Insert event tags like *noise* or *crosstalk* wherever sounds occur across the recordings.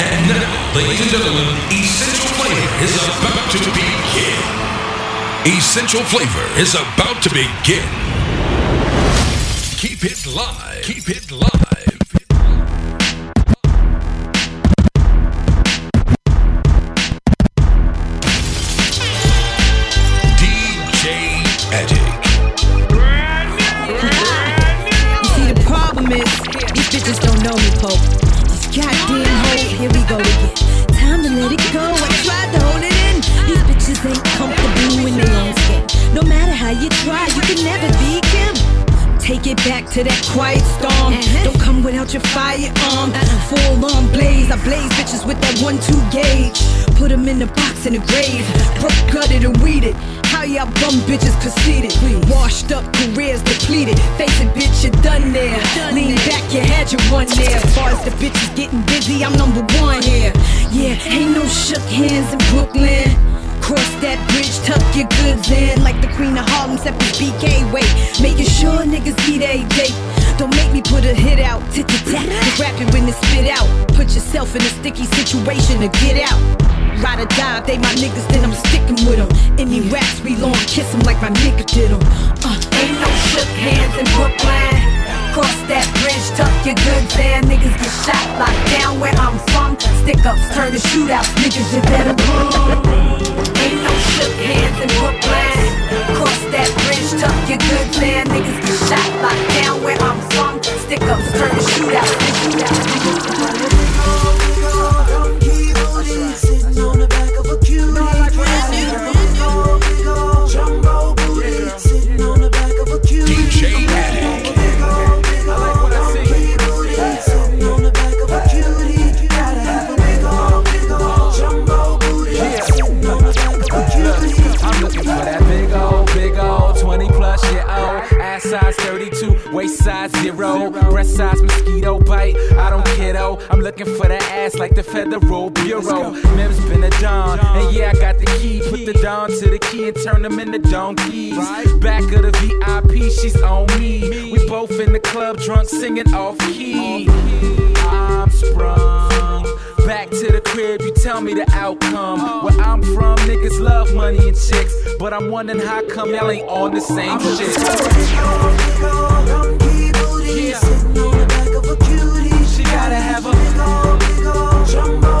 And now, ladies and gentlemen, Essential Flavor is about to begin. Essential Flavor is about to begin. Keep it live. Keep it live. Blaze. Bitches with that one-two gauge. Put 'em in the box in the grave. Broke, gutted, and weeded. How y'all bum bitches conceited? Washed up, careers depleted. Face it, bitch, you're done there. Lean back, your head, you had your one there. As far as the bitches getting busy, I'm number one here. Yeah, ain't no shook hands in Brooklyn. Cross that bridge, tuck your goods in like the queen of Harlem, except it's BK. Wait, making sure niggas eat a date. Don't make me put a hit out, tit tit tat. Just rap it when it's spit out. Put yourself in a sticky situation to get out. Ride or die, they my niggas, then I'm sticking with them. Any raps we long, kiss them like my nigga did them. Uh, ain't no shook hands in Brooklyn. Cross that bridge, tuck your goods in. Niggas get shot, locked down where I'm from. Stick ups turn to shootouts, niggas you better run. Ain't no shook hands in Brooklyn. Cross that bridge, tuck your goods in. Niggas get shot, locked down where I'm from. Stick ups turn to shootouts, niggas zero. Breast size mosquito bite. I don't care though. I'm looking for that ass like the Federal Bureau. Mim's been a Don, and yeah, I got the key. Put the Don to the key and turn them into donkeys. Back of the VIP, she's on me. We both in the club, drunk, singing off key. I'm sprung. Back to the crib, you tell me the outcome. Where I'm from, niggas love money and chicks. But I'm wondering how come y'all ain't on the same shit. Donkey booty. Sitting on the back of a cutie. She gotta have a Big ol' big ol' jumbo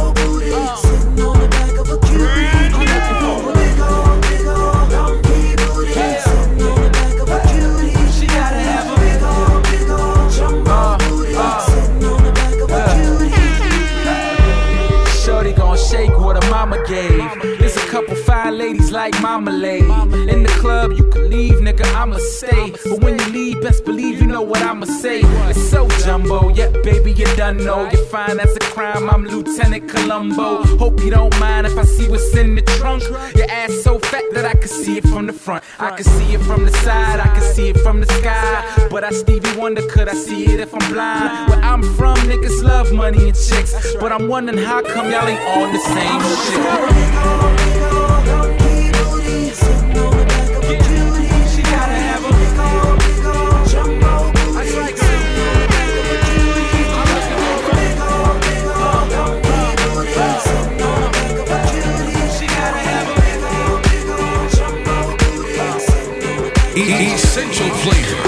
like Marmalade. In the club, you can leave, nigga, I'ma stay. But when you leave, best believe you know what I'ma say. It's so jumbo, yeah, baby, you done know. You're fine as a crime, I'm Lieutenant Columbo. Hope you don't mind if I see what's in the trunk. Your ass so fat that I can see it from the front. I can see it from the side, I can see it from the sky. But I Stevie Wonder, could I see it if I'm blind? Where I'm from, niggas love money and chicks. But I'm wondering how come y'all ain't on the same shit. Essential Flavor.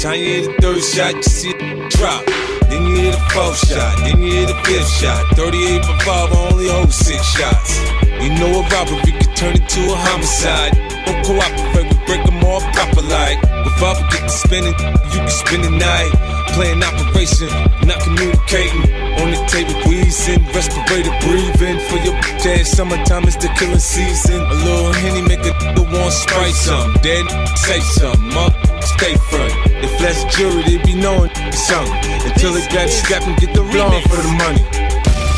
Time you hear the third shot, you see it drop. Then you hear the fourth shot, then you hear the fifth shot. 38 for 5, I only hold six shots. You know a robbery can turn into a homicide. Don't cooperate, we break them all proper like. If I get to spinning, you can spend the night. Playing operation, not communicating. On the table, wheezing, respirator, breathing. For your ass, summertime is the killing season. A little henny make a want spray some. Then say something, up, stay front. If less jury, they be knowing something. Until it got strapped and get the blowing for the money.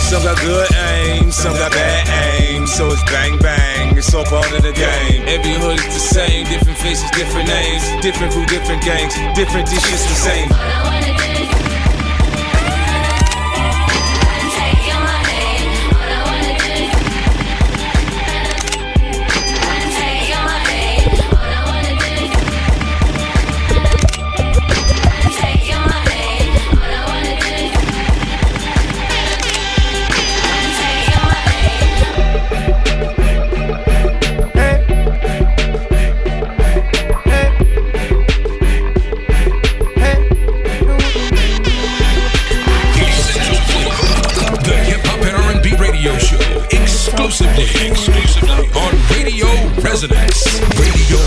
Some got good aim, some got bad aim. So it's bang bang, it's all part of the game. Every hood is the same, different faces, different names. Different crew, different gangs, different dishes, the same. Resonance. Radio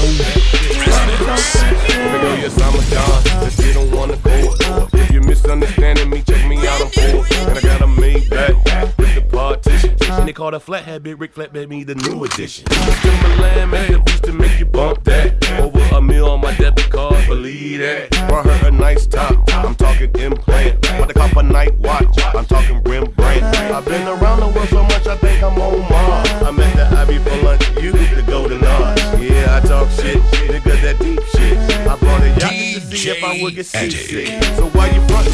Resonance. Nigga, yes, I'm a don. If you don't wanna go, if you're misunderstanding me, check me out on four. And I got a Maybach with the partition. And they call the flathead Big Rick Flatbed me the new edition. Timbaland make the beats to make you bump that. Over a meal on my debit card, believe that. Brought her a nice top. I'm talking implant. About to cop a night watch. I'm talking Rembrandt. I've been around the world so much, I think I'm on Mars. For lunch. You the Golden Arch. Yeah, I talk shit, nigga, that deep shit. I brought a yacht to see if I would get seasick. So why you frontin'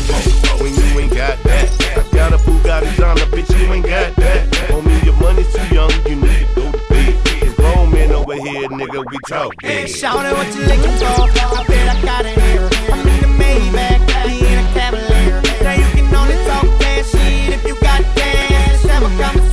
when you ain't got that? I got a Bugatti on the bitch, you ain't got that. Homie, your money's too young, you need to go to bed. It's grown men over here, nigga, we talk Hey, shout out what you looking for. I bet I got it here. I'm in the Maybach, I in a Cavalier. Now you can only talk that shit if you got cash. Have a conversation,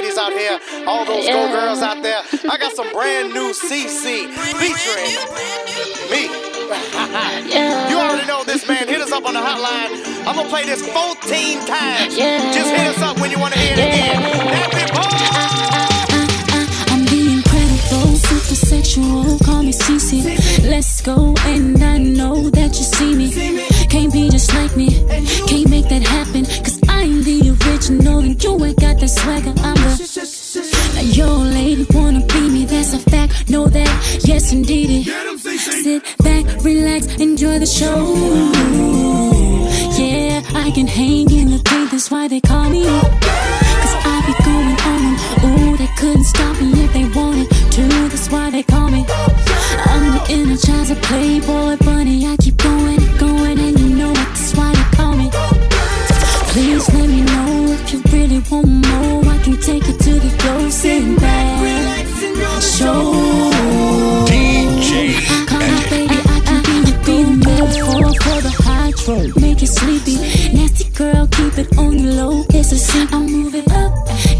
ladies out here, all those go girls out there. I got some brand new CC featuring me. *laughs* you already know this, man. Hit us up on the hotline. I'm gonna play this 14 times. Just hit us up when you wanna hear it again. Snappy I'm the incredible, super sexual, call me Cece. Let's go, and I know that you see me. Can't be just like me, can't make that happen, cause I'm the original, and you ain't got that swagger. I'm the. Now your lady wanna be me, that's a fact. Know that, yes indeed. Sit back, relax, enjoy the show. Yeah, I can hang in the paint, that's why they call me. Keep it on the low. It's a sin. I'll move it up,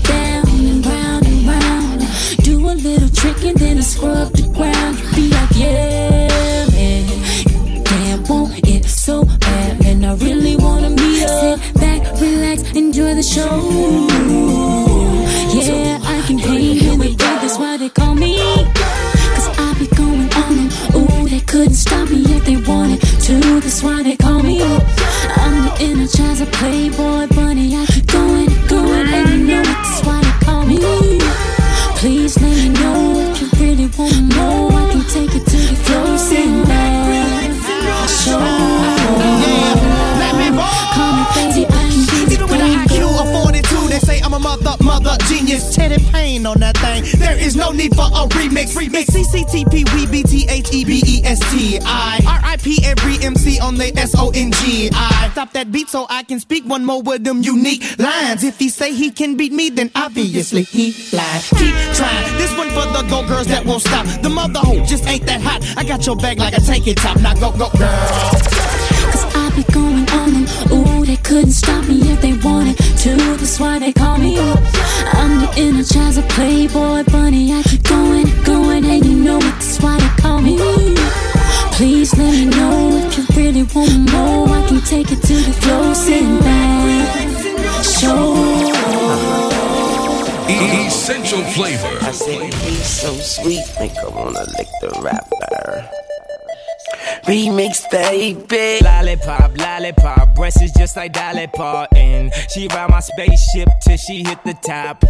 down, and round and round. Do a little trick and then I scrub the ground. Be like, yeah, man. Damn, want it so bad. And I really wanna meet up. Sit back, relax, enjoy the show. Yeah, I can hang here with you. That's why they call me. Cause I be going on them. Ooh, they couldn't stop me if they wanted to. That's why they call me. I'm the energizer playboy There is no need for a remix. Remix CCTP, we B T H E B E S T I. R.I.P. every MC on the S O N G I. Stop that beat so I can speak one more with them unique lines. If he say he can beat me, then obviously he lies. Keep trying. This one for the go girls that won't stop. The mother hoe just ain't that hot. I got your bag like a tank it top. Now go, go, girl. Cause I be going on them. Ooh, couldn't stop me if they wanted to. That's why they call me. I'm the energizer playboy bunny. I keep going, going, and you know it. That's why they call me. Please let me know if you really want more. I can take it to the floor, sitting back. Show. Essential flavor. I said he's so sweet, make her wanna lick the wrapper. Remix, baby. Lollipop, lollipop, breast is just like Dolly Parton. She ride my spaceship till she hit the top.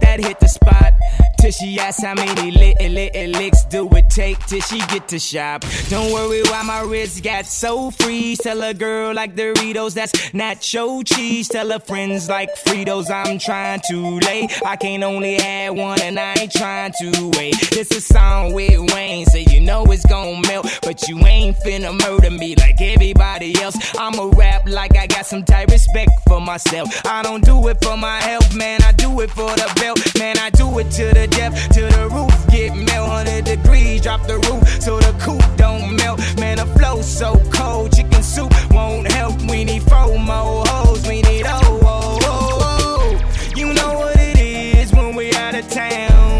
That hit the spot till she asks how many little, little licks do it take till she get to shop. Don't worry why my wrist got so free. Tell a girl like Doritos, that's nacho cheese. Tell her friends like Fritos, I'm trying to lay. I can't only have one and I ain't trying to wait. This a song with Wayne, so you know it's gonna melt. But you ain't finna murder me like everybody else. I'ma rap like I got some tight respect for myself. I don't do it for my health, man. I do it for the belt, man. I do it to the depth, to the roof. Get melt 100 degrees, drop the roof so the coop don't melt. Man, the flow so cold, chicken soup won't help. We need four more hoes. We need oh oh oh oh. You know what it is when we out of town.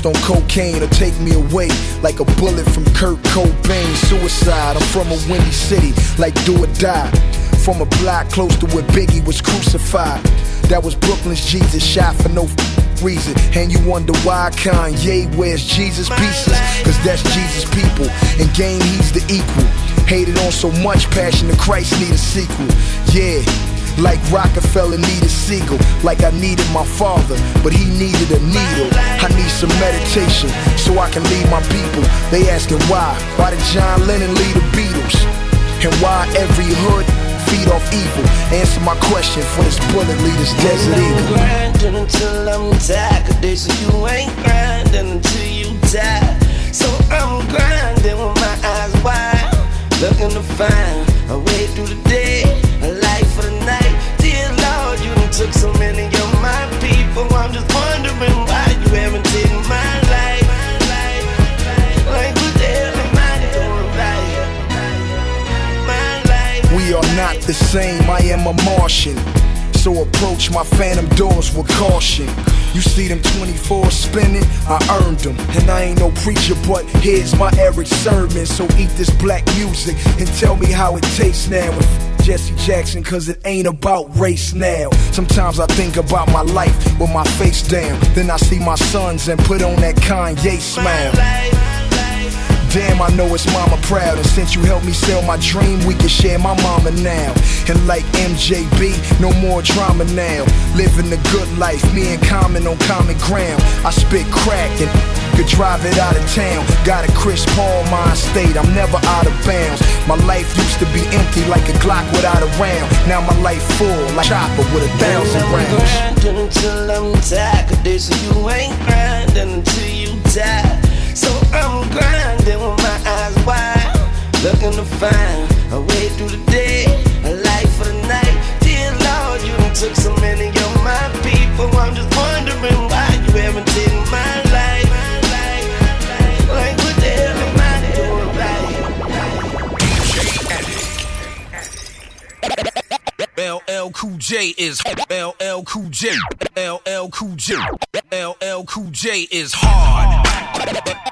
Overdosed on cocaine, or take me away like a bullet from Kurt Cobain. Suicide, I'm from a windy city, like do or die. From a block close to where Biggie was crucified. That was Brooklyn's Jesus, shot for no f- reason. And you wonder why Kanye wears Jesus pieces? Cause that's Jesus' people. In game, he's the equal. Hated on so much, Passion of Christ need a sequel. Yeah. Like Roc-A-Fella needed Sigel, like I needed my father, but he needed a needle. I need some meditation so I can lead my people. They asking why? Why did John Lennon lead the Beatles? And why every hood feed off evil? Answer my question for this bullet leader's desert eagle. grinding until I'm tired. Cause they say you ain't grinding until you die. So I'm grinding with my eyes wide, looking to find a way through the day, took so many of my people. I'm just wondering why you haven't taken my life. We are not the same, I am a Martian. So approach my phantom doors with caution. You see them 24 spinning, I earned them. And I ain't no preacher, but here's my Erick Sermon. So eat this black music and tell me how it tastes now. With Jesse Jackson, cause it ain't about race now. Sometimes I think about my life with my face down. Then I see my sons and put on that Kanye smile. Damn, I know it's mama proud. And since you helped me sell my dream, we can share my mama now. And like MJB, no more drama now. Living the good life, me and Common on common ground. I spit crack and could drive it out of town. Got a Chris Paul mind state, I'm never out of bounds. My life used to be empty like a Glock without a round. Now my life full like chopper with a thousand rounds. grinding until I'm tired. Cause you ain't grinding until you J. LL Cool J. LL Cool J is hard.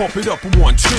Pump it up one, two.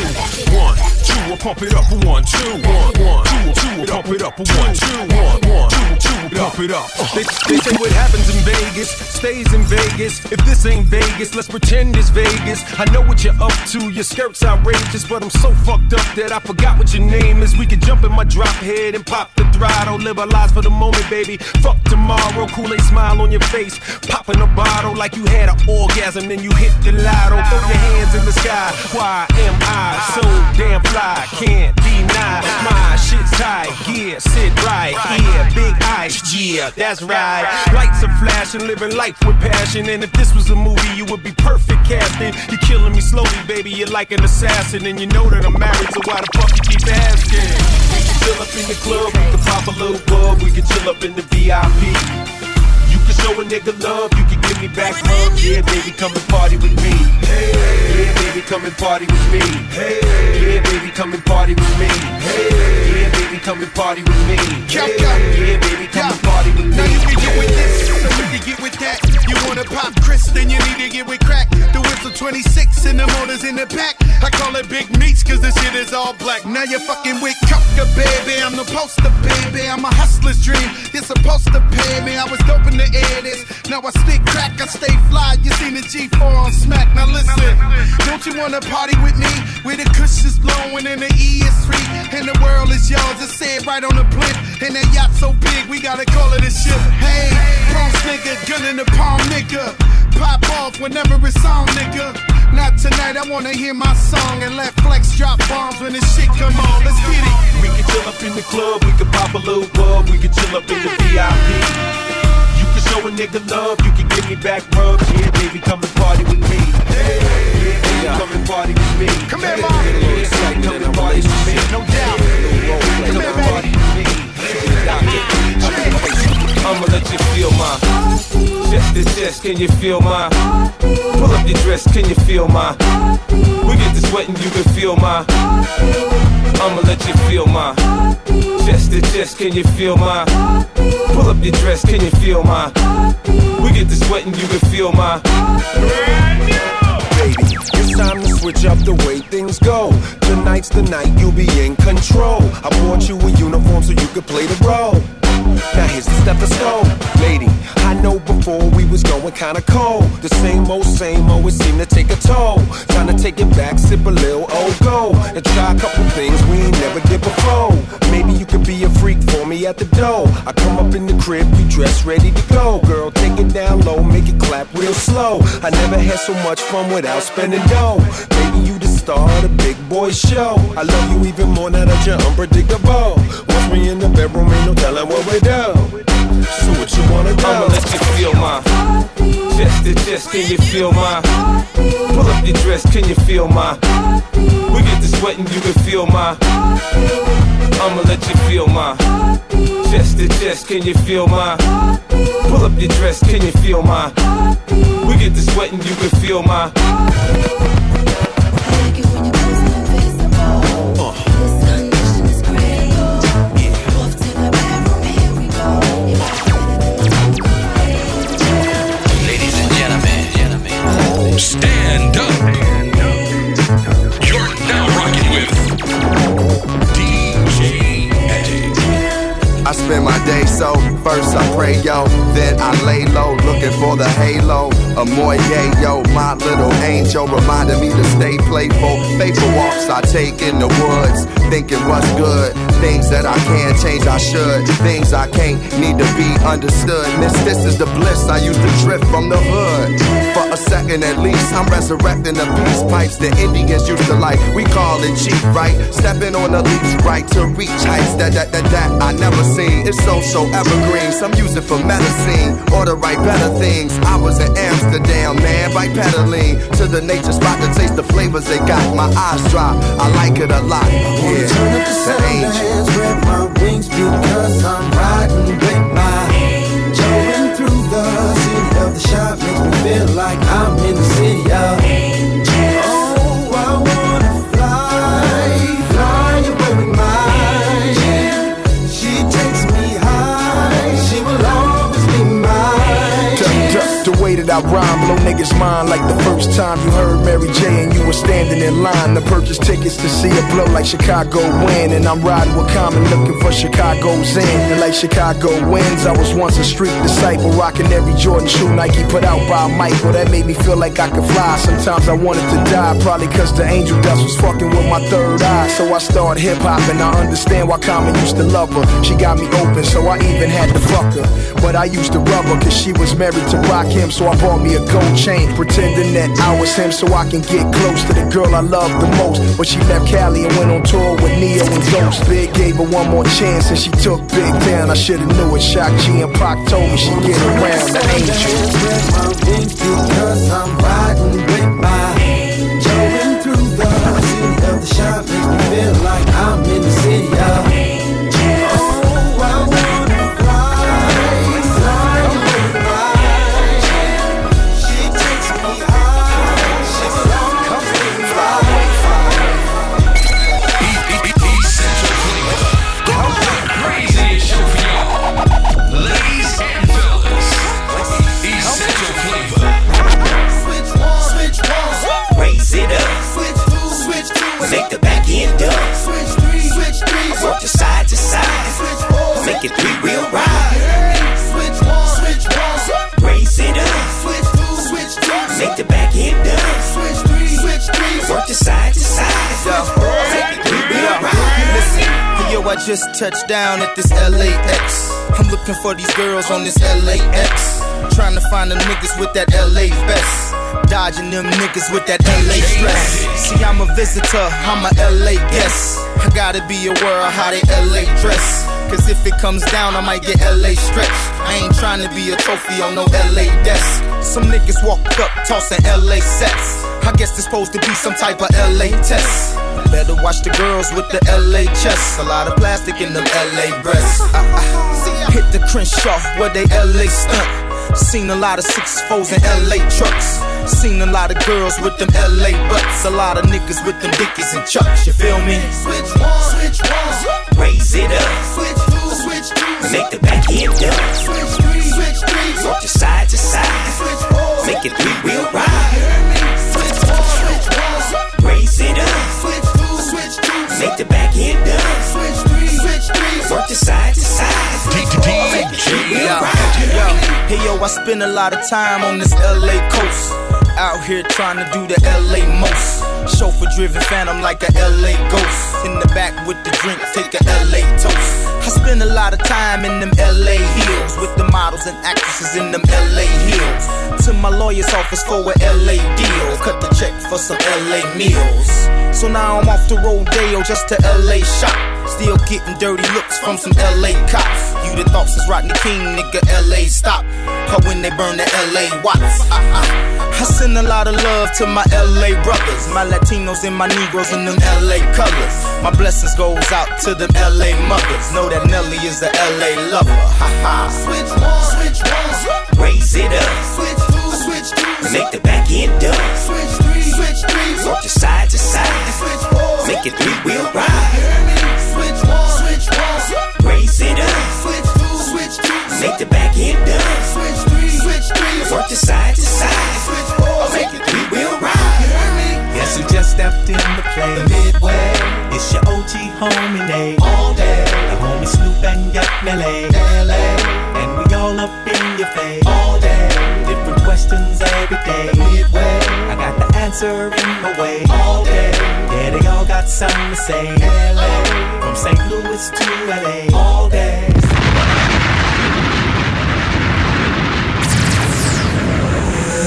One, two, we'll pump it up one, two. One, one, two, two, pump it up one, two. One, one, two, two, pump it up. They, they say what happens in Vegas stays in Vegas. If this ain't Vegas, let's pretend it's Vegas. I know what you're up to, your skirt's outrageous, but I'm so fucked up that I forgot what your name is. We can jump in my drop head and pop the throttle. Live our lives for the moment, baby. Fuck tomorrow. Kool Aid smile on your face. Popping a bottle like you had an orgasm, then you hit the lotto. Throw your hands in the sky. Why am I so damn fly? I can't deny my shit's tight. Yeah, sit right here. Big ice. Yeah, that's right. Lights are flashing, living life with passion. And if this was a movie, you would be perfect casting. You're killing me slowly, baby. You're like an assassin, and you know that I'm married, so why the fuck you keep asking? We can chill up in the club, we can pop a little bub, we can chill up in the VIP. Show a nigga love, you can give me back rub. Yeah, baby, come and party with me. Hey, Yeah, baby, come and party with me. Hey, Yeah, baby, come and party with me. Hey, Yeah, baby, come and party with me. Yeah, baby, come and party with me. Now you can get with this, so you can get with that. You wanna pop Chris, then you need to get with crack. The whistle 26 and the motors in the back. I call it big meats, cause the shit is all black. Now you're fucking with Coca, baby. I'm the poster, baby. I'm a hustler's dream. You're supposed to pay me. I was dope in the air this. Now I stick crack, I stay fly. You seen the G4 on smack. Now listen, don't you wanna party with me? Where the cush is blowing and the E is free. And the world is yours. It right on the blimp. And that yacht so big, we gotta call it a ship. Hey, Bronx nigga, gun in the palm nigga. Pop off whenever it's on, nigga. Not tonight, I wanna hear my song and let Flex drop bombs when this shit come on. Let's get it. We can chill up in the club, we can pop a little bub, we can chill up in the VIP. Show a nigga love, you can give me back rubs. Yeah, baby, come and party with me. Yeah, baby, come and party with me. Come here, Yeah, Mom. baby, come and party with me. No doubt. Come and party with me. I'ma let you feel my chest to chest. Can you feel my? Pull up your dress. Can you feel my? We get to sweating, you can feel my. I'ma let you feel my chest to chest. Can you feel my? Pull up your dress. Can you feel my? We get to sweating, you can feel my. baby. It's time to switch up the way things go. Tonight's the night you'll be in control. I bought you a uniform so you could play the role. Now here's the stethoscope, lady. I know before we was going kinda cold. The same old, same old, it seemed to take a toll. Time to take it back, sip a little old gold, and try a couple things we ain't never did before. Maybe you could be a freak for me at the door. I come up in the crib, you dress ready to go. Girl, take it down low, make it clap real slow. I never had so much fun without spending dough. Maybe you star of the big boy show. I love you even more now that you're unpredictable. Once we in the bedroom, ain't no telling what we do. So what you wanna do? I'ma let you feel my chest to chest. Can you feel my? Pull up your dress. Can you feel my? We get to sweating, you can feel my. I'ma let you feel my chest to chest. Can you feel my? Pull up your dress. Can you feel my? We get to sweating, you can feel my. Stand up. You're now rocking with DJ Magic. I spend my day so first I pray yo, then I lay low looking for the halo. A more yeah yo, my little angel reminded me to stay playful. Faithful walks I take in the woods, thinking what's good. Things that I can't change, I should. Things I can't need to be understood. Miss, this is the bliss I used to drift from the hood. For a second at least, I'm resurrecting the peace pipes the Indians used to like. We call it cheap, right? Stepping on the leaps, right to reach heights that that that that I never seen. It's so so evergreen. Some use it for medicine or to write better things. I was in Amsterdam, man, by pedaling to the nature spot to taste the flavors they got. My eyes dry, I like it a lot. Yeah, Turn up the angel. spread my wings because I'm riding with tickets to see a blow like Chicago win. And I'm riding with Common looking for Chicago's in. And like Chicago wins, I was once a street disciple rocking every Jordan shoe Nike put out by Michael. That made me feel like I could fly. Sometimes I wanted to die, probably cause the angel dust was fucking with my third eye. So I started hip hop and I understand why Common used to love her. She got me open, so I even had to fuck her. But I used to rub her cause she was married to Rakim, so I bought me a gold chain, pretending that I was him so I can get close to the girl I love the most. But she left Cali and went on tour with Neo and Ghost. Big gave her one more chance and she took Big down. I should've knew it. Shock G and Pac told me she'd get around the angel. I'm riding with I just touched down at this LAX. I'm looking for these girls on this LAX. Trying to find them niggas with that LA vest. Dodging them niggas with that LA stress. See, I'm a visitor, I'm a LA guest. I gotta be aware of how they LA dress. Cause if it comes down, I might get LA stretched. I ain't trying to be a trophy on no LA desk. Some niggas walk up, tossing LA sets. I guess there's supposed to be some type of LA test. Better watch the girls with the LA chests. A lot of plastic in them LA breasts. Ah, *laughs* ah. Hit the Crenshaw where they LA stunt. Seen a lot of six fours in LA trucks. Seen a lot of girls with them LA butts. A lot of niggas with them dickies and chucks. You feel me? Switch one, switch one. Raise it up. Switch two, switch two. Make the back end up. Switch three, switch three. Work the side to side. Switch four. Make it three wheel ride. Switch one, switch one. Raise it up. Make the back end up. Switch three, switch three. Work the side to side. Hey yo, I spend a lot of time on this LA coast. Out here trying to do the LA most. Chauffeur driven phantom like a LA ghost. In the back with the drink, take a LA toast. I spend a lot of time in them LA hills with the models and actresses in them LA hills. To my lawyer's office for a LA deal. Cut the check for some LA meals. So now I'm off to Rodeo just to LA shop. Still getting dirty looks from some LA cops. You the thought since Rodney King, nigga, LA stop. Or when they burn the LA Watts. Ah. I send a lot of love to my LA brothers, my Latinos and my Negroes in them LA colors. My blessings goes out to them LA mothers. Know that Nelly is a LA lover. Ha ha. Switch one, switch one. say LA. From St. Louis to LA. All day.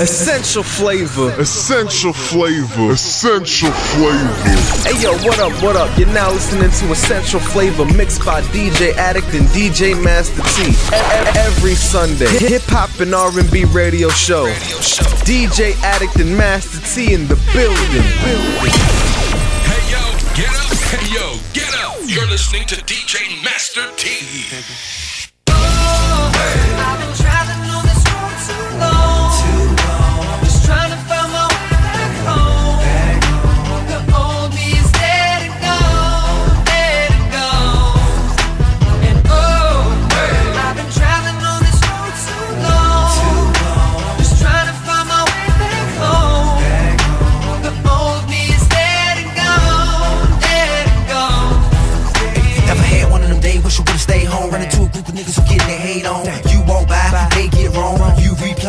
Essential flavor. Essential flavor. Essential flavor. Hey yo, what up, what up? You're now listening to Essential Flavor mixed by DJ Addict and DJ Master T. Every Sunday, hip hop and R&B radio show. DJ Addict and Master T in the building. building. Listening to DJ Master T.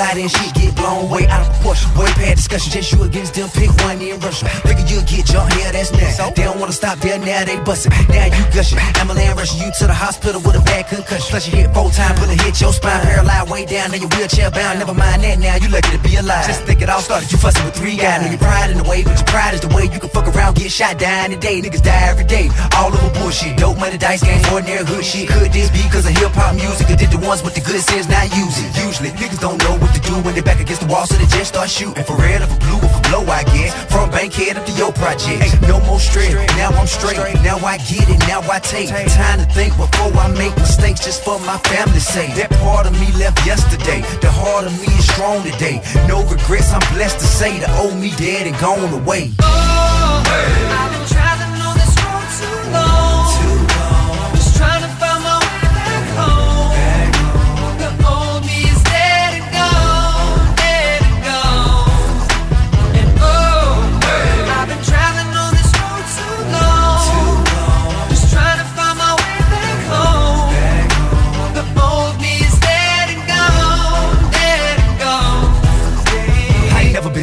Reply, then shit get blown way out proportion. Way past discussion, just you against them, pick one in Russia. Figure you'll get jumped, yeah, that's next. They don't wanna stop there, now they bustin'. Now you gushing. Ambulance rushing you to the hospital with a bad concussion. Plus you hit four times, but it hit your spine, paralyzed way down, then you wheelchair bound. Never mind that now, you lucky to be alive. Just think it all started, you fussing with three guys. Know your pride in the way, but your pride is the way you can fuck around, get shot, die in a day. Niggas die every day, all over bullshit. Dope money, dice games, ordinary hood shit. Could this be cause of hip hop music? Or did the ones with the good sense not use it? Usually, niggas don't know what to do when they back against the wall, so they just start shooting. For red or for blue or for blow, I guess. From Bankhead up to your project. Ain't no more stress, now I'm straight. Now I get it, now I take time to think before I make mistakes just for my family's sake. That part of me left yesterday. The heart of me is strong today. No regrets, I'm blessed to say the old me dead and gone away. Oh, I've been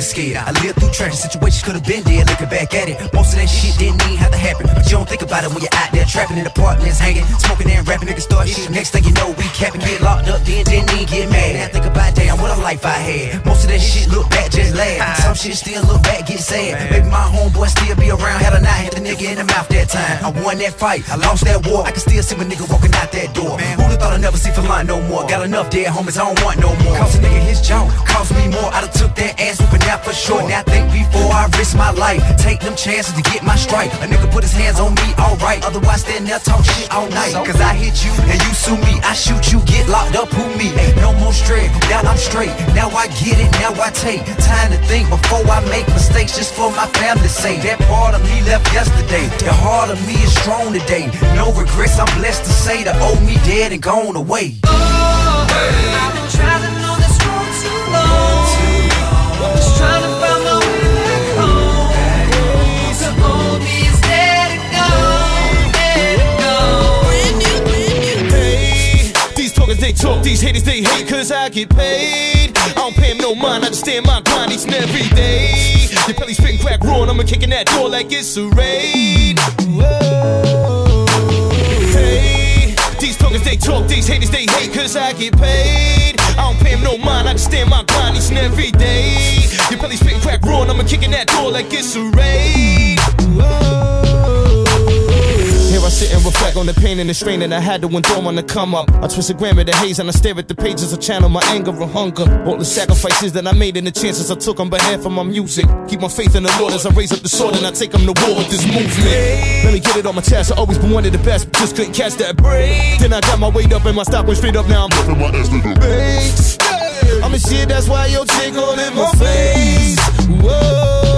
been scared. I lived through tragic situations, could have been dead. Looking back at it, most of that shit didn't even have to happen. But you don't think about it when you're out there trapping in apartments, hanging, smoking and rapping. Niggas start shit. Next thing you know, we capping, get locked up, then didn't even get mad. Now think about damn, what a life I had. Most of that shit look back, just laugh. Some shit still look back, get sad. Maybe my homeboy still be around. Had a not hit the nigga in the mouth that time. I won that fight, I lost that war. I can still see my nigga walking out that door. Who'da thought I'd never see Philant no more? Got enough dead homies, I don't want no more. Cost a nigga his jaw, cost me more. I done took that ass whooping out for sure. Now think before I risk my life. Take them chances to get my strike. A nigga put his hands on me, alright. Otherwise, stand there talk shit all night. Cause I hit you and you sue me. I shoot you, get locked up, who me? No more straight, now I'm straight. Now I get it, now I take time to think before I make mistakes just for my family's sake. That part of me left yesterday. The heart of me is strong today. No regrets, I'm blessed to say the old me dead and gone away. Oh, I've been talk, these haters they hate cause I get paid. I don't pay pay 'em no mind, I just stand my grind each and every day. Your belly spitting crack raw and I'm gonna kicking that door like it's a raid. Whoa. Hey, these talkers they talk, these haters they hate cause I get paid. I don't pay pay 'em no mind, I just stand my grind each and every day. Your belly spitting crack raw and I'm gonna kicking that door like it's a raid. Here I sit and reflect on the pain and the strain that I had to endure on the come up. I twist a gram of the haze and I stare at the pages, I channel my anger and hunger. All the sacrifices that I made and the chances I took on behalf of my music. Keep my faith in the Lord as I raise up the sword and I take them to war with this movement. Let me get it on my chest, I always been one of the best, but just couldn't catch that break. Then I got my weight up and my stock went straight up, now I'm flipping my ass to the base. I'm a shit, that's why your chick all in my face. Whoa.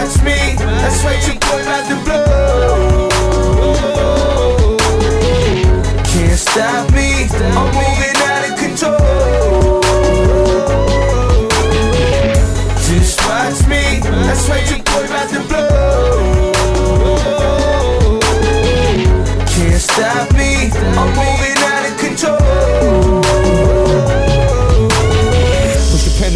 Watch me. That's right, your boy about to blow. Can't stop me. I'm moving out of control. Just watch me. That's right, your boy about to blow. Can't stop me. I'm moving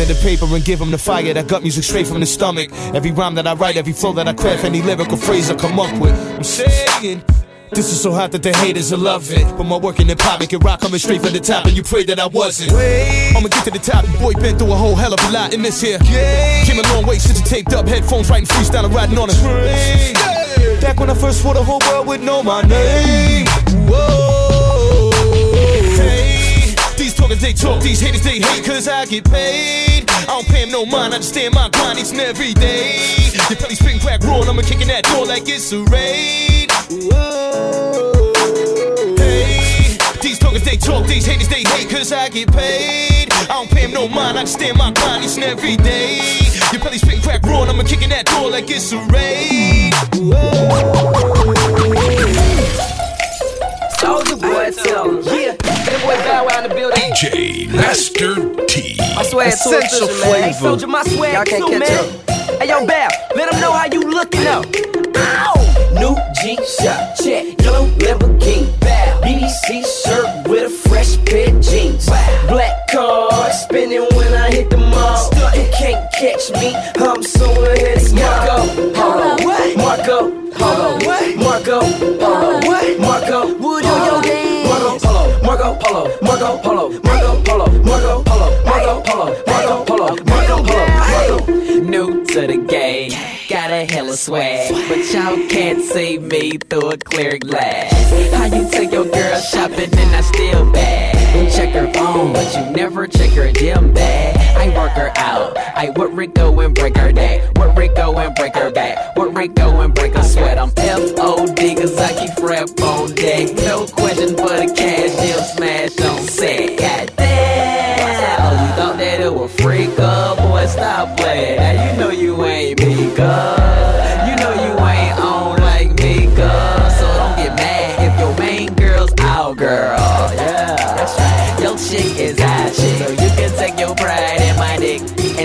The pen to the paper and give them the fire that got music straight from the stomach. Every rhyme that I write, every flow that I craft, any lyrical phrase I come up with. I'm saying. This is so hot that the haters will love it. But my work in the pop make it rock coming straight from the top, and you pray that I wasn't. I'ma get to the top. Boy been through a whole hell of a lot in this here. Yeah. Came a long way since you taped up headphones, writing freestyle and riding on a train. Back when I first swore the whole world would know my name. Whoa. Hey, these talkers they talk, these haters they hate, cause I get paid. I don't pay them no mind, I just stand my grind each and every day. Your belly spitting crack roll, I'ma kicking that door like it's a raid. Hey, these talkers they talk, these haters they hate, cause I get paid. I don't pay them no mind, I just stand my grind each and every day. Your belly spitting crack roll, I'ma kicking that door like it's a raid. Soldier boy, tell him. Yeah, boy Bow Wow in the building. DJ Master T. I swear to Essential official, man. Hey, flavor. Soldier, my swag Y'all can't too, catch man. Hey, yo, Bow, let them know how you looking up. Ow! New G shot, check, yellow Lamborghini, bow. BBC shirt with a fresh pair of jeans. Black card spinning when I hit the mall. You can't catch me, I'm so ahead of Marco. Hold on, Marco. Hold on, Marco. Hold on, Marco. Marco Polo, Marco Polo, Marco Polo, Marco Polo, Marco Polo, Marco Polo, swag, but y'all can't see me through a clear glass. How you take your girl shopping and I still bad? Check her phone, but you never check her gym bag. I work her out, I work Rico and break her neck, work Rico and break her back, work Rico and break her sweat. I'm S.O.D. cause I keep rap on deck. No question for the cash, she'll smash on set. Goddamn, oh, you thought that it was freak up, boy, stop playing. Now you know you ain't me, cuz.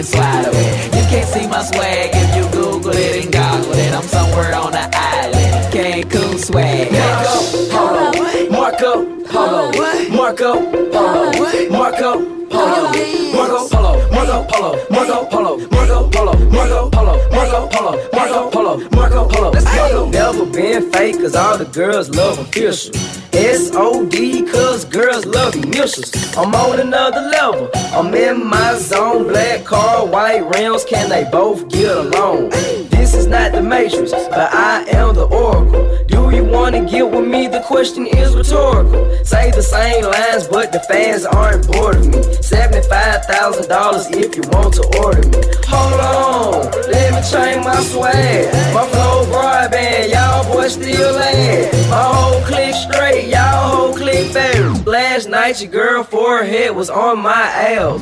Swallow it. You can't see my swag if you Google it and goggle it. I'm somewhere on the island. Cancun swag. Marco, hold on, Marco, hold on, Marco, hold on, Marco, hold on, Marco Polo, Marco Polo, Marco Polo, Marco Polo, Marco Polo, Marco Polo, Marco Polo, Marco Polo. Never been fake, cause all the girls love official. S.O.D. cause girls love initials. I'm on another level. I'm in my zone. Black car, white rims, can they both get along? This is not the Matrix, but I am the Oracle. Do you wanna get with me? The question is rhetorical. Say the same lines, but the fans aren't bored of me. $75,000 if you want to order me. Hold on, let me change my swag. My flow y'all boys still land. My whole clique straight, y'all whole clique fair. Last night your girl forehead was on my ass.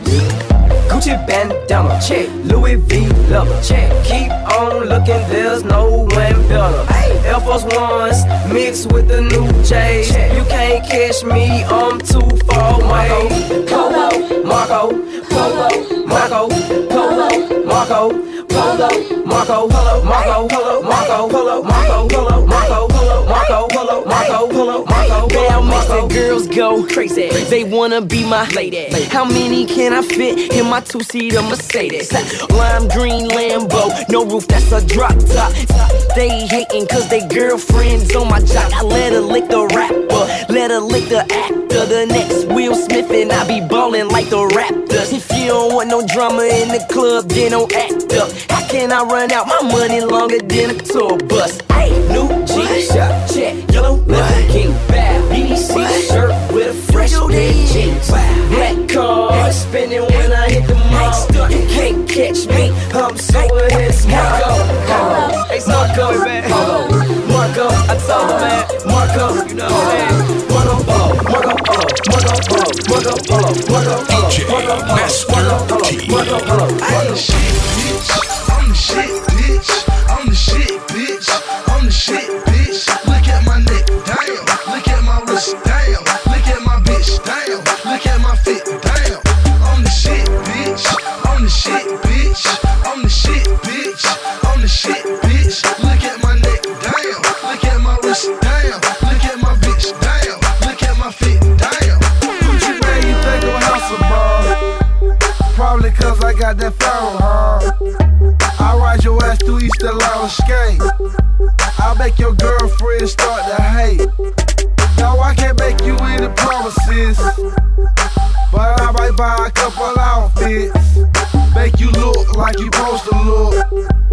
Gucci bandana, check. Louis V leather, check. Keep on looking, there's no one better. Air Force Ones mixed with the new J's. You can't catch me, I'm too far away. Polo, Marco, Polo, Marco, Polo, Marco, Polo, Marco, Marco, Polo, Marco, Polo, Marco, Polo, Marco, Polo, Marco, Polo, Marco, Polo, Marco, The girls go crazy. They wanna be my lady. How many can I fit in my two-seater Mercedes? Lime green Lambo, no roof, that's a drop top. They hating cause they girlfriends on my jock. I let her lick the rapper, let her lick the actor. The next Will Smith and I be ballin' like the Raptors. If you don't want no drama in the club, then don't act up. How can I run out my money longer than a tour bus? Hey, new G shot, check. Yellow Lamborghini, bow. BBC shirt with a fresh pair of jeans. Black card spinning when I hit the mall. You can't catch me, I'm so ahead Marco. Hey Marco, on, Marco, I told him, man. Marco, you know what I'm saying? Marco Polo, Marco Polo, Marco Polo, Marco Polo, Marco Polo, Marco Polo, Marco Polo, Marco Polo, Marco Polo. I'm the shit, bitch. I'm the shit, bitch. I'm the shit, bitch. Wrist, damn. Look at my bitch, damn. Look at my fit, damn. I'm the shit, bitch. I'm the shit, bitch. I'm the shit, bitch. I'm the shit, bitch. Look at my neck, damn. Look at my wrist, damn. Look at my bitch, damn. Look at my fit, damn. Gucci Mane, you think I'm hustle, bro? Probably cause I got that phone, huh? I ride your ass through East Atlanta skate. I make your girlfriend start to hate. Buy a couple outfits, make you look like you supposed to look.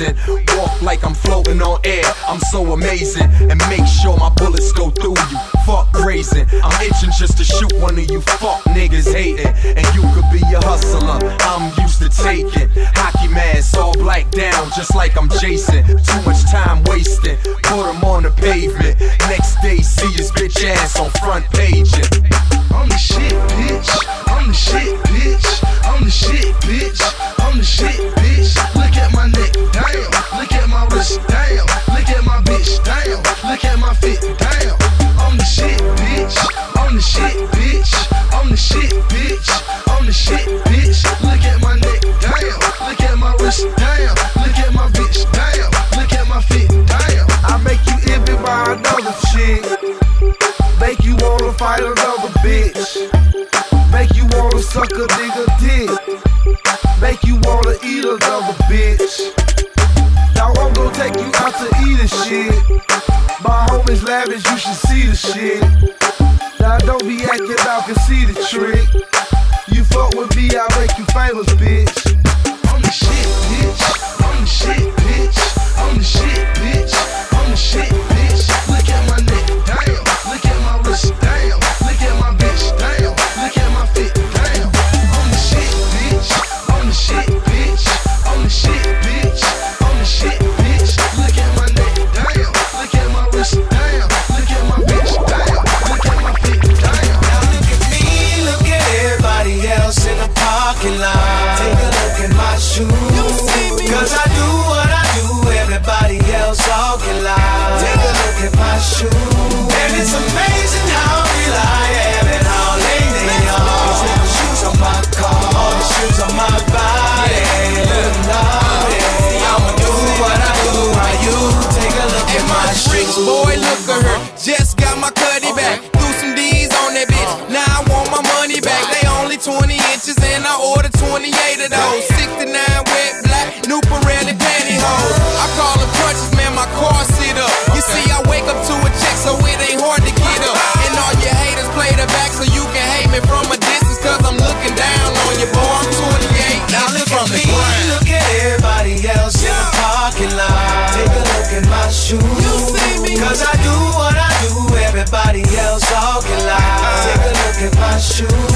The I'm so amazing. And make sure my bullets go through you. Fuck grazing, I'm itching just to shoot one of you fuck niggas hating. And you could be a hustler, I'm used to taking. Hockey mask, all black down, just like I'm Jason. Too much time wasting, put him on the pavement. Next day, see his bitch ass on front page. I'm the shit, bitch. I'm the shit, bitch. I'm the shit, bitch. I'm the shit, bitch. Look at my neck, damn. Look at my wrist, damn. Damn. Look at my fit, damn. I'm the shit, bitch. I'm the shit, bitch. I'm the shit, bitch. I'm the shit, bitch. Look at my neck, damn. Look at my wrist, damn. Look at my bitch, damn. Look at my fit, damn. I make you envy by another chick. Make you wanna fight another bitch. Make you wanna suck a nigga dick. Make you wanna eat another bitch. Now I'm gonna take you out to shit. My homies lavish, you should see the shit. Now don't be acting out, can see the trick. You fuck with me, I'll make you famous, bitch. 28 of those. 69 wet black, new Pirelli pantyhose. I call them crutches, man, my car sit up. You see, I wake up to a check, so it ain't hard to get up. And all your haters play the back so you can hate me from a distance, cause I'm looking down on you, boy. I'm 28. Now look from at the me, ground. look at everybody else in the parking lot. Take a look at my shoes. You see Cause I do what I do, everybody else talking loud. Take a look at my shoes.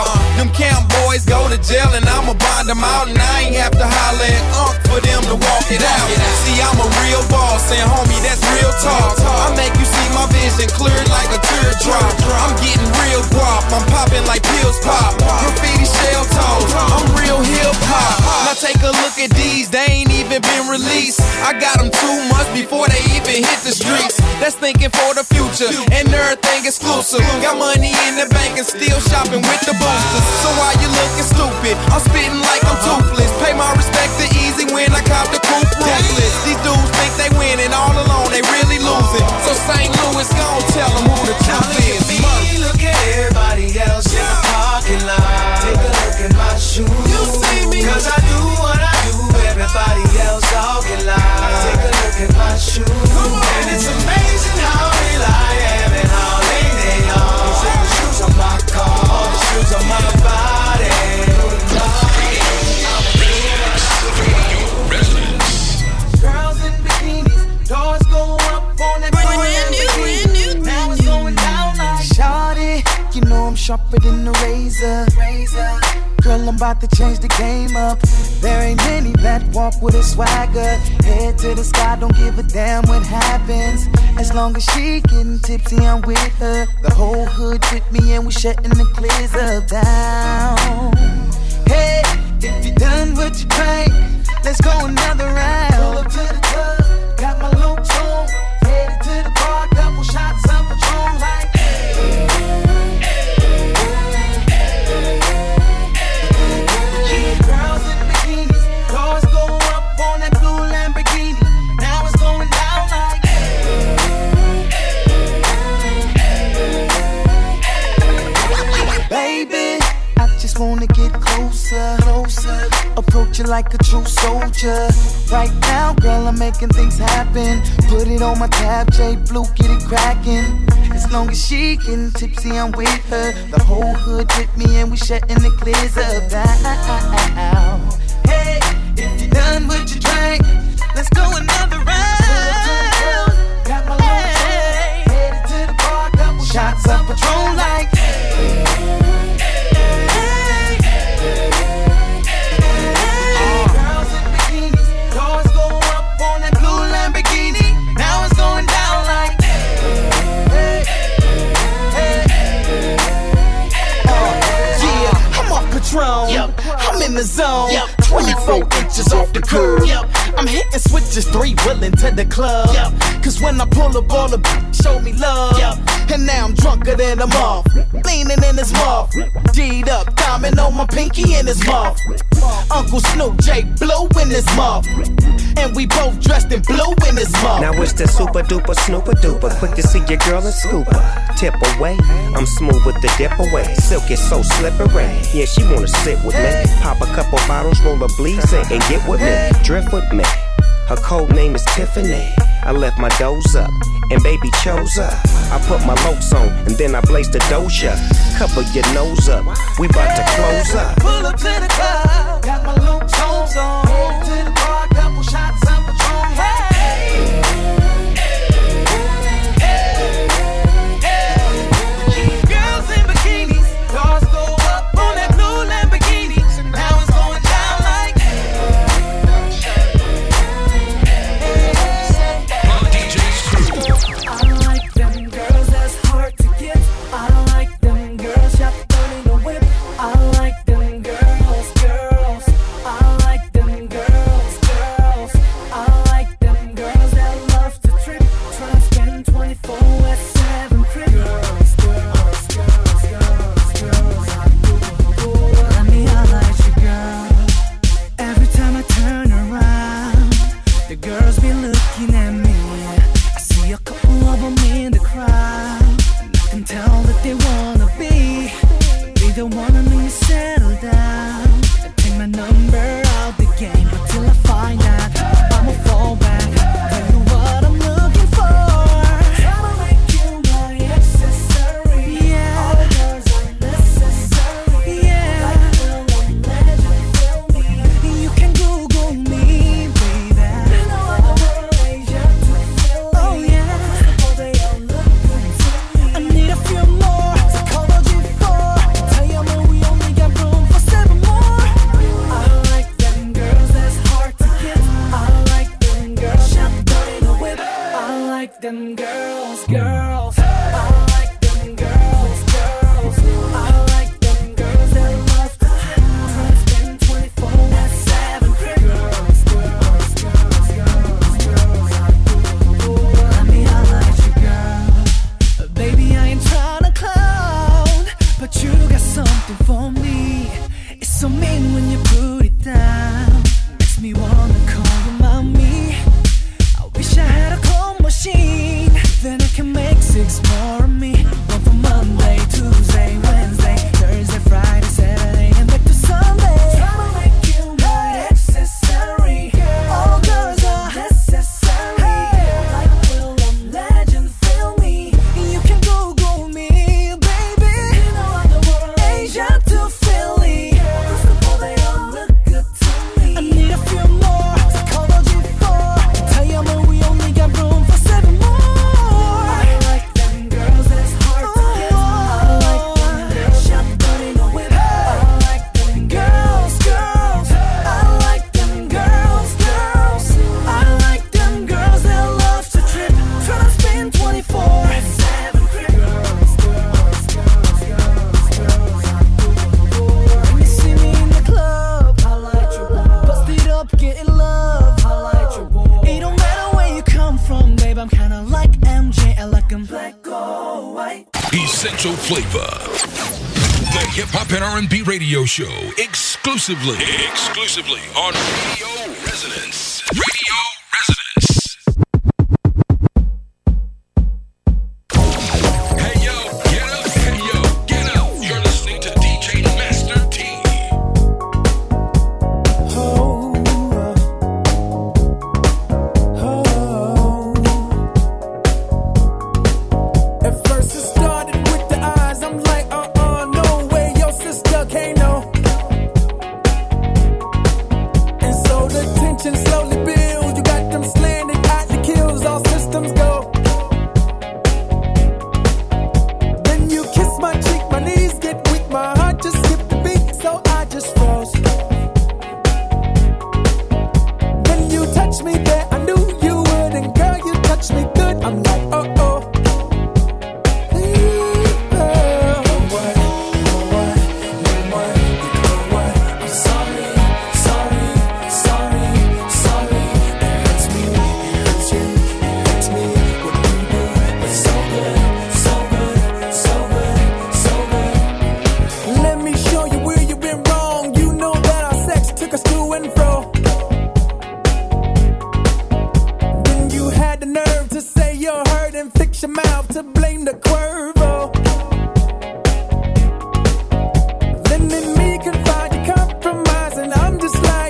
Out. Them camp boys go to jail and I'ma bond them out. And I ain't have to holler at Unc for them to walk it out. See, I'm a real boss, and homie, that's real talk. I make you see my vision clear like a teardrop. I'm getting real guap, I'm popping like pills pop. Graffiti shell toes, I'm real hip hop. Now take a look at these, they ain't even been released. I got them two months before they even hit the streets. That's thinking for the future, and everything exclusive. Got money in the bank and still shopping with the boosters. So why you looking stupid? I'm spitting like I'm toothless. Pay my respect to Eazy when I cop the coupe ruthless. These dudes think they winning the sky, don't give a damn what happens. As long as she getting tipsy, I'm with her. The whole hood with me, and we shutting the clears up down. Hey, if you done what you drank, long as she getting tipsy, I'm with her. The whole hood with me, and we shutting the clears up down. Hey, if you done what than a moth. Leaning in his mouth. G'd up, diamond on my pinky in his mouth. Uncle Snoop, J Blue in his mouth. And we both dressed in blue in his mouth. Now it's the super duper snooper duper. Quick to see your girl and scoop her. Tip away, I'm smooth with the dip away. Silk is so slippery. Yeah, she wanna sit with me. Pop a couple bottles, roll a bleeds in, and get with me. Drift with me. Her code name is Tiffany. I left my doze up, and baby chose her. I put my Locs on, and then I blaze the doja. Cover your nose up, we bout to close up. Pull up to the club, got my Jones on. show exclusively, exclusively on Radio Resonance. Radio and fix your mouth to blame the Cuervo. Then in me confide you compromise, and I'm just like.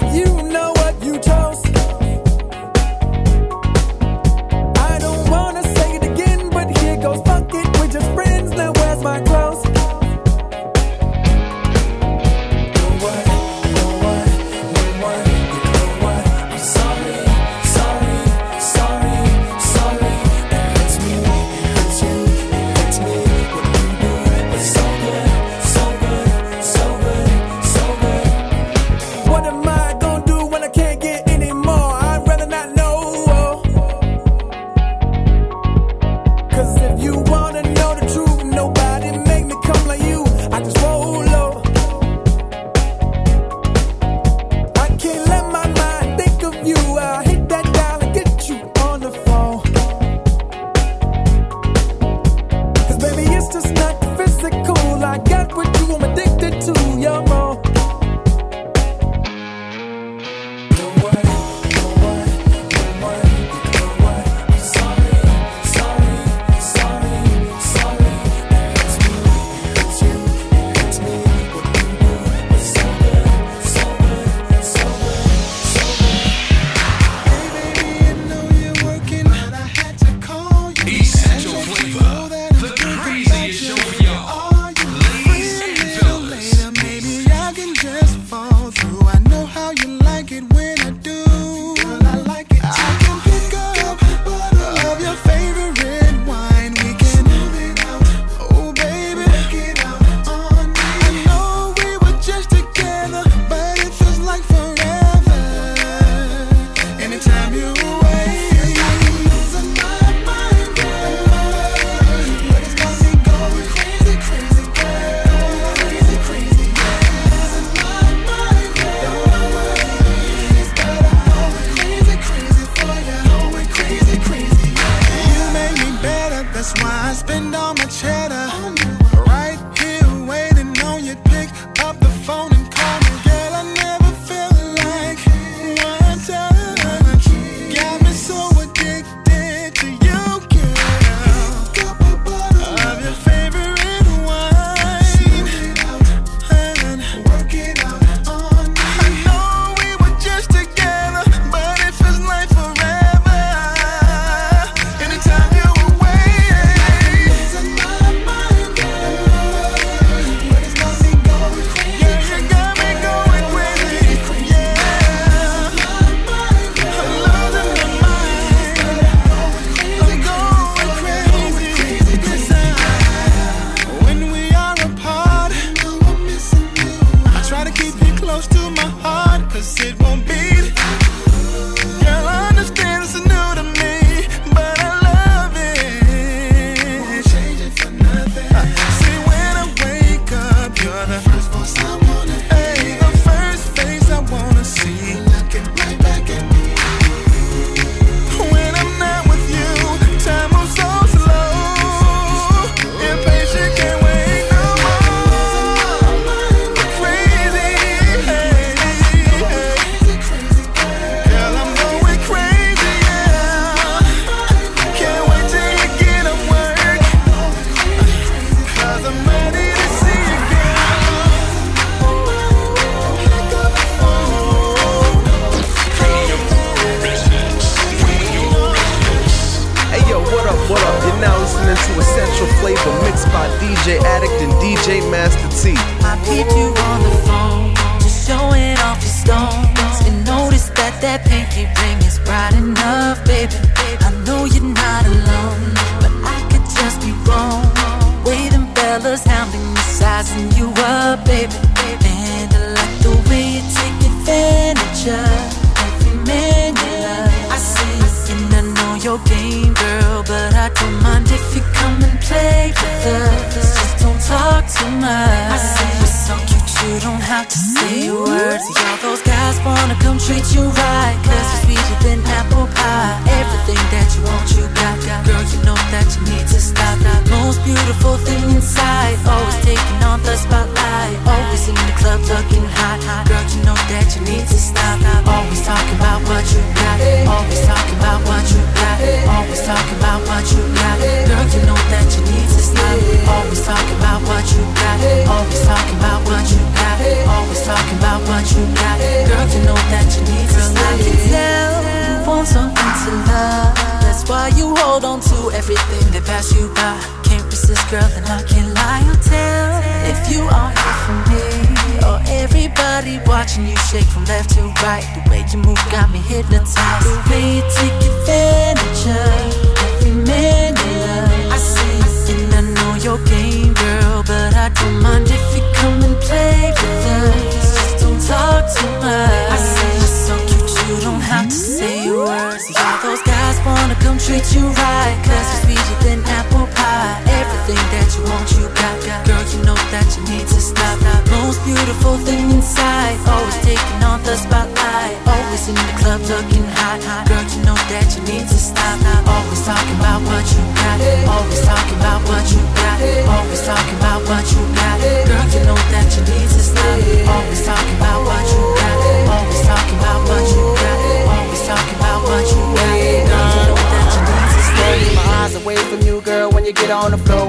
Beautiful thing inside, always taking on the spotlight. Always in the club looking hot. Girl, you know that you need to stop. Always talking about what you got. Always talking about what you got. Always talking about what you got. Girl, you know that you need to stop. Always talking about what you got. Always talking about what you got. Always talking about what you got. Girl, you know that you need to stop. My eyes away from you, girl, when you get on the floor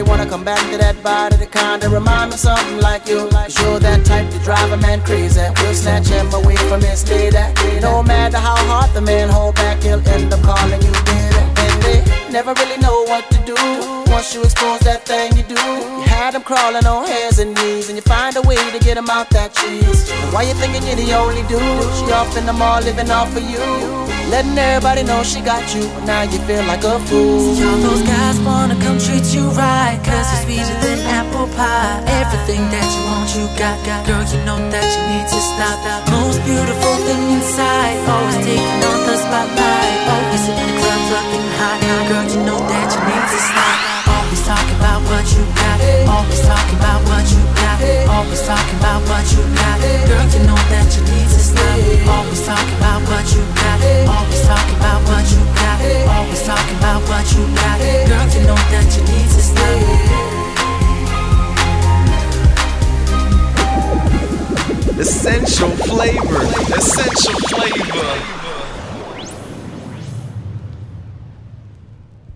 And wanna come back to that body that kinda remind me something like you. Cause you're that type to drive a man crazy. We'll snatch him away from his lady. No matter how hard the man hold back, he'll end up calling you baby. And they never really know what to do. Once you expose that thing you do, you had them crawling on hands and knees, and you find a way to get them out that cheese. And why you thinking you're the only dude? She off in the mall living off of you. Letting everybody know she got you, but now you feel like a fool. See, all those guys wanna come treat you right, cause you're sweeter than apple pie. Everything that you want, you got, got. Girl, you know that you need to stop. That most beautiful thing inside, always taking on the spotlight. Always in the club looking hot. Girl, you know that you need to stop. You got. Always talking about what you got. Always talking about what you got. Girl, you know that you need to stop. Always talking about what you got. Always talking about what you got. Always talking about what you got. Girl, you know that you need to stop. Essential flavor. Essential flavor.